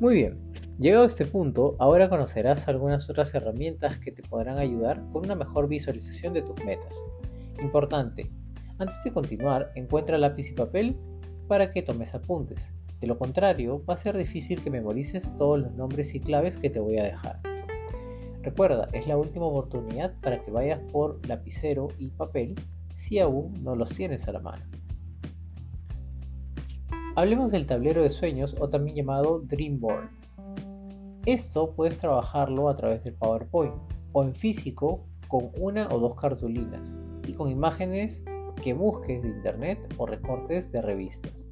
Muy bien, llegado a este punto, ahora conocerás algunas otras herramientas que te podrán ayudar con una mejor visualización de tus metas. Importante, antes de continuar, encuentra lápiz y papel para que tomes apuntes. De lo contrario, va a ser difícil que memorices todos los nombres y claves que te voy a dejar. Recuerda, es la última oportunidad para que vayas por lapicero y papel si aún no los tienes a la mano. Hablemos del tablero de sueños o también llamado Dream Board. Esto puedes trabajarlo a través del PowerPoint o en físico con una o dos cartulinas y con imágenes que busques de internet o recortes de revistas.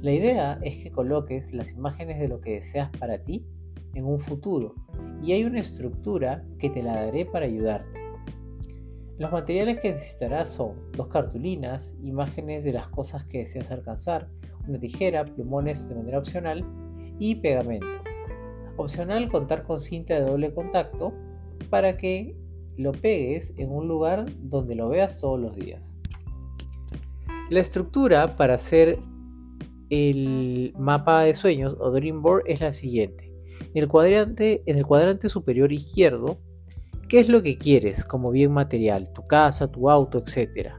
La idea es que coloques las imágenes de lo que deseas para ti en un futuro y hay una estructura que te la daré para ayudarte. Los materiales que necesitarás son dos cartulinas, imágenes de las cosas que deseas alcanzar, una tijera, plumones de manera opcional y pegamento. Opcional contar con cinta de doble contacto para que lo pegues en un lugar donde lo veas todos los días. La estructura para hacer el mapa de sueños o Dream Board es la siguiente. En el cuadrante, en el cuadrante superior izquierdo, ¿qué es lo que quieres como bien material? Tu casa, tu auto, etc.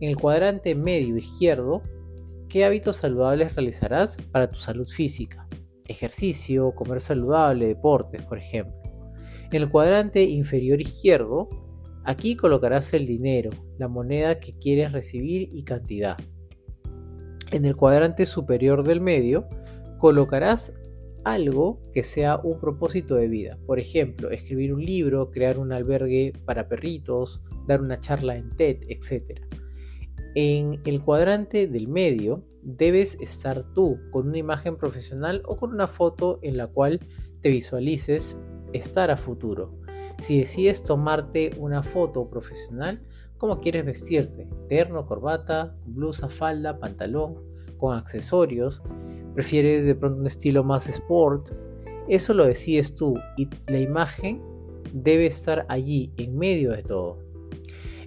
En el cuadrante medio izquierdo, ¿qué hábitos saludables realizarás para tu salud física? Ejercicio, comer saludable, deportes, por ejemplo. En el cuadrante inferior izquierdo, aquí colocarás el dinero, la moneda que quieres recibir y cantidad. En el cuadrante superior del medio, colocarás algo que sea un propósito de vida. Por ejemplo, escribir un libro, crear un albergue para perritos, dar una charla en TED, etc. En el cuadrante del medio debes estar tú con una imagen profesional o con una foto en la cual te visualices estar a futuro. Si decides tomarte una foto profesional, ¿cómo quieres vestirte? Terno, corbata, blusa, falda, pantalón, con accesorios prefieres de pronto un estilo más sport, eso lo decides tú y la imagen debe estar allí, en medio de todo.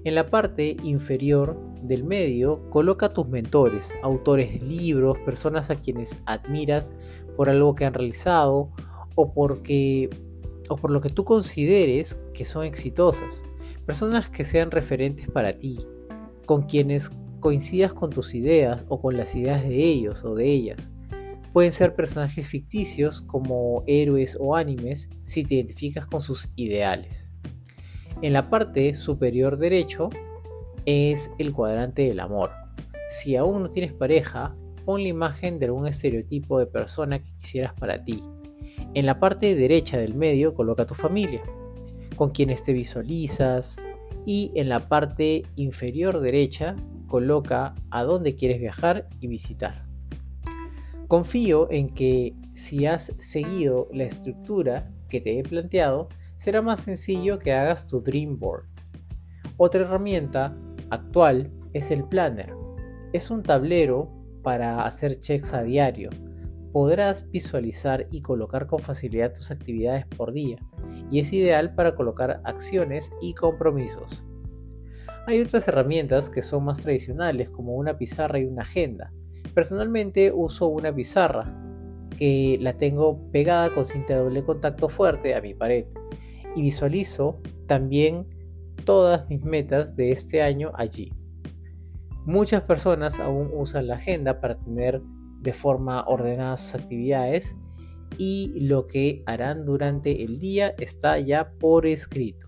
En la parte inferior del medio, coloca tus mentores, autores de libros, personas a quienes admiras por algo que han realizado o, porque, o por lo que tú consideres que son exitosas. Personas que sean referentes para ti, con quienes coincidas con tus ideas o con las ideas de ellos o de ellas. Pueden ser personajes ficticios como héroes o animes si te identificas con sus ideales. En la parte superior derecho es el cuadrante del amor. Si aún no tienes pareja, pon la imagen de algún estereotipo de persona que quisieras para ti. En la parte derecha del medio coloca tu familia, con quienes te visualizas, y en la parte inferior derecha coloca a dónde quieres viajar y visitar. Confío en que si has seguido la estructura que te he planteado, será más sencillo que hagas tu Dream Board. Otra herramienta actual es el Planner. Es un tablero para hacer checks a diario. Podrás visualizar y colocar con facilidad tus actividades por día y es ideal para colocar acciones y compromisos. Hay otras herramientas que son más tradicionales como una pizarra y una agenda Personalmente uso una pizarra que la tengo pegada con cinta de doble contacto fuerte a mi pared y visualizo también todas mis metas de este año allí. Muchas personas aún usan la agenda para tener de forma ordenada sus actividades y lo que harán durante el día está ya por escrito.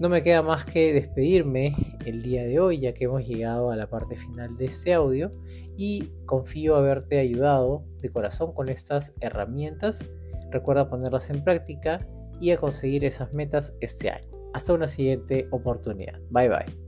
No me queda más que despedirme el día de hoy ya que hemos llegado a la parte final de este audio y confío haberte ayudado de corazón con estas herramientas. Recuerda ponerlas en práctica y a conseguir esas metas este año. Hasta una siguiente oportunidad. Bye bye.